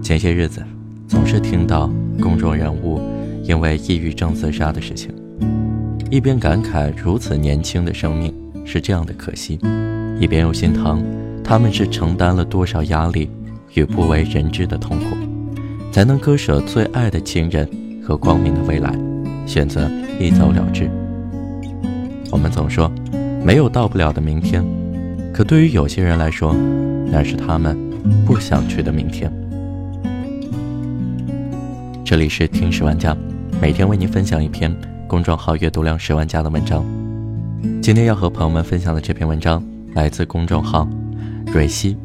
前些日子，总是听到公众人物因为抑郁症自杀的事情，一边感慨如此年轻的生命是这样的可惜，一边又心疼他们是承担了多少压力与不为人知的痛苦，才能割舍最爱的亲人和光明的未来，选择一走了之。我们总说没有到不了的明天，可对于有些人来说，那是他们不想去的明天。这里是听十万加，每天为您分享一篇公众号阅读量十万加的文章。今天要和朋友们分享的这篇文章来自公众号蕊希，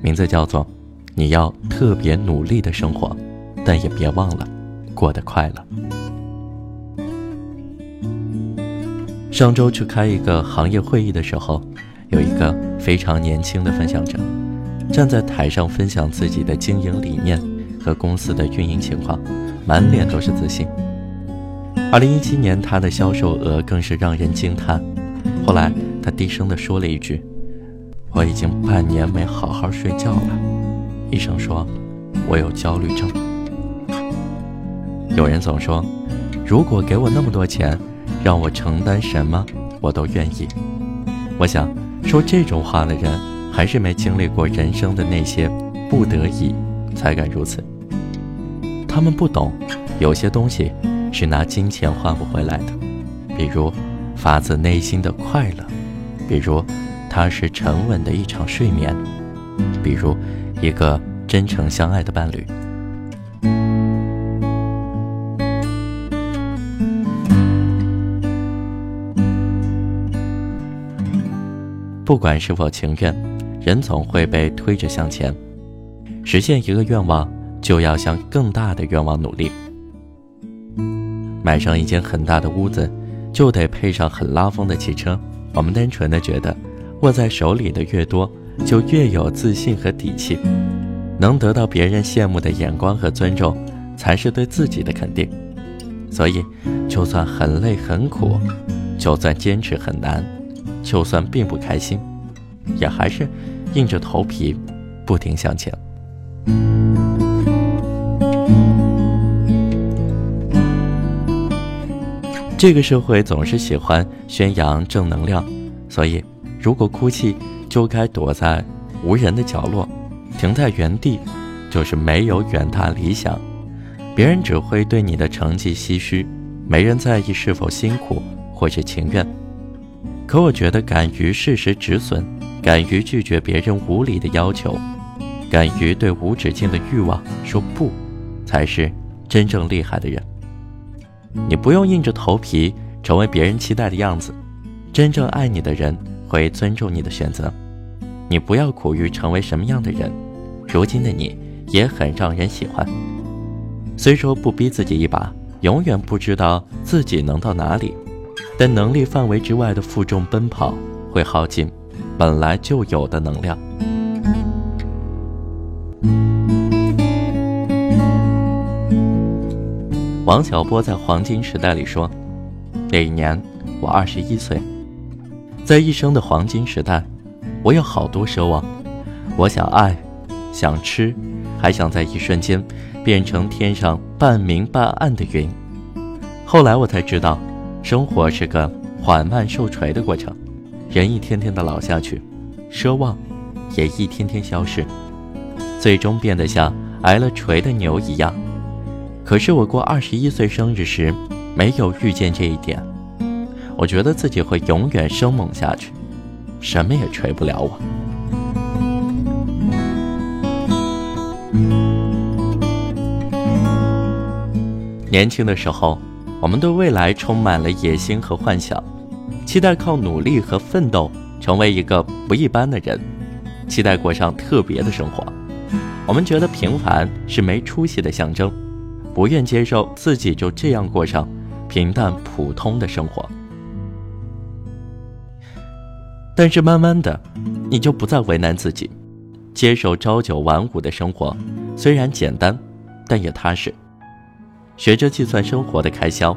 名字叫做“你要特别努力的生活，但也别忘了过得快乐”。上周去开一个行业会议的时候，有一个非常年轻的分享者站在台上分享自己的经营理念。和公司的运营情况，满脸都是自信。二零一七年，他的销售额更是让人惊叹。后来，他低声地说了一句：“我已经半年没好好睡觉了。”医生说：“我有焦虑症。”有人总说：“如果给我那么多钱，让我承担什么，我都愿意。”我想，说这种话的人，还是没经历过人生的那些不得已，才敢如此。他们不懂，有些东西是拿金钱换不回来的，比如发自内心的快乐，比如踏实沉稳的一场睡眠，比如一个真诚相爱的伴侣。不管是否情愿，人总会被推着向前，实现一个愿望。就要向更大的愿望努力。买上一间很大的屋子，就得配上很拉风的汽车。我们单纯的觉得，握在手里的越多，就越有自信和底气。能得到别人羡慕的眼光和尊重，才是对自己的肯定。所以，就算很累很苦，就算坚持很难，就算并不开心，也还是硬着头皮，不停向前。这个社会总是喜欢宣扬正能量，所以如果哭泣，就该躲在无人的角落；停在原地，就是没有远大理想。别人只会对你的成绩唏嘘，没人在意是否辛苦或者情愿。可我觉得，敢于适时止损，敢于拒绝别人无理的要求，敢于对无止境的欲望说不，才是真正厉害的人。你不用硬着头皮成为别人期待的样子，真正爱你的人会尊重你的选择。你不要苦于成为什么样的人，如今的你也很让人喜欢。虽说不逼自己一把，永远不知道自己能到哪里，但能力范围之外的负重奔跑会耗尽本来就有的能量。王小波在《黄金时代》里说：“那一年我二十一岁，在一生的黄金时代，我有好多奢望。我想爱，想吃，还想在一瞬间变成天上半明半暗的云。后来我才知道，生活是个缓慢受锤的过程，人一天天的老下去，奢望也一天天消失，最终变得像挨了锤的牛一样。”可是我过二十一岁生日时，没有遇见这一点，我觉得自己会永远生猛下去，什么也锤不了我。年轻的时候，我们对未来充满了野心和幻想，期待靠努力和奋斗成为一个不一般的人，期待过上特别的生活。我们觉得平凡是没出息的象征。不愿接受自己就这样过上平淡普通的生活，但是慢慢的，你就不再为难自己，接受朝九晚五的生活，虽然简单，但也踏实。学着计算生活的开销，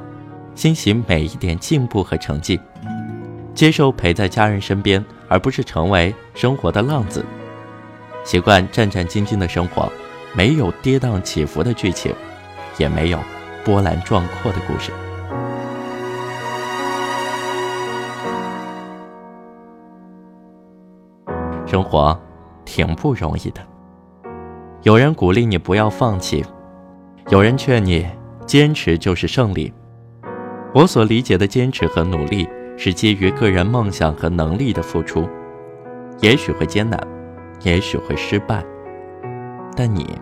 欣喜每一点进步和成绩，接受陪在家人身边，而不是成为生活的浪子。习惯战战兢兢的生活，没有跌宕起伏的剧情，也没有波澜壮阔的故事。生活挺不容易的，有人鼓励你不要放弃，有人劝你坚持就是胜利。我所理解的坚持和努力，是基于个人梦想和能力的付出，也许会艰难，也许会失败，但你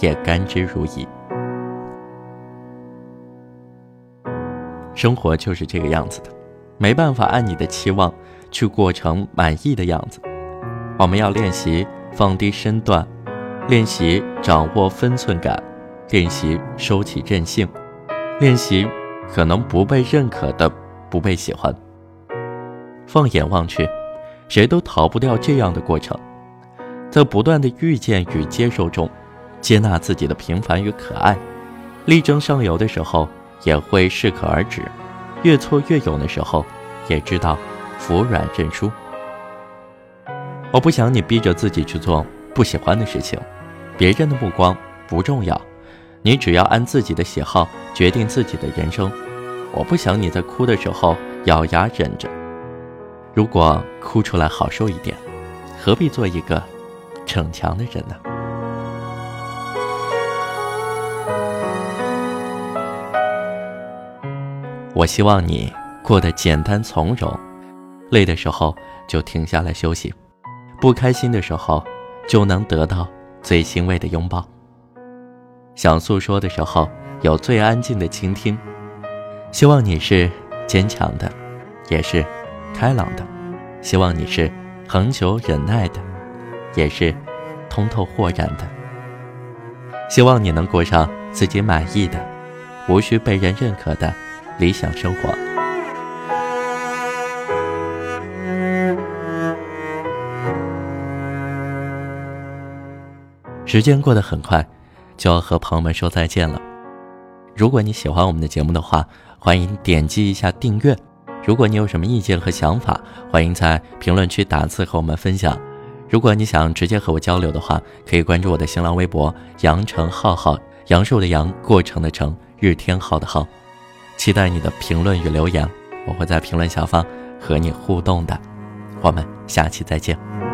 也甘之如饴。生活就是这个样子的，没办法按你的期望去过成满意的样子。我们要练习放低身段，练习掌握分寸感，练习收起任性，练习。可能不被认可的，不被喜欢。放眼望去，谁都逃不掉这样的过程，在不断的遇见与接受中，接纳自己的平凡与可爱，力争上游的时候也会适可而止，越挫越勇的时候，也知道服软认输。我不想你逼着自己去做不喜欢的事情，别人的目光不重要。你只要按自己的喜好决定自己的人生。我不想你在哭的时候咬牙忍着。如果哭出来好受一点，何必做一个逞强的人呢？我希望你过得简单从容，累的时候就停下来休息，不开心的时候就能得到最欣慰的拥抱。想诉说的时候，有最安静的倾听。希望你是坚强的，也是开朗的；希望你是恒久忍耐的，也是通透豁然的。希望你能过上自己满意的、无需被人认可的理想生活。时间过得很快。就要和朋友们说再见了。如果你喜欢我们的节目的话，欢迎点击一下订阅。如果你有什么意见和想法，欢迎在评论区打字和我们分享。如果你想直接和我交流的话，可以关注我的新浪微博“羊城浩浩”，杨树的杨，过程的程，日天浩的浩。期待你的评论与留言，我会在评论下方和你互动的。我们下期再见。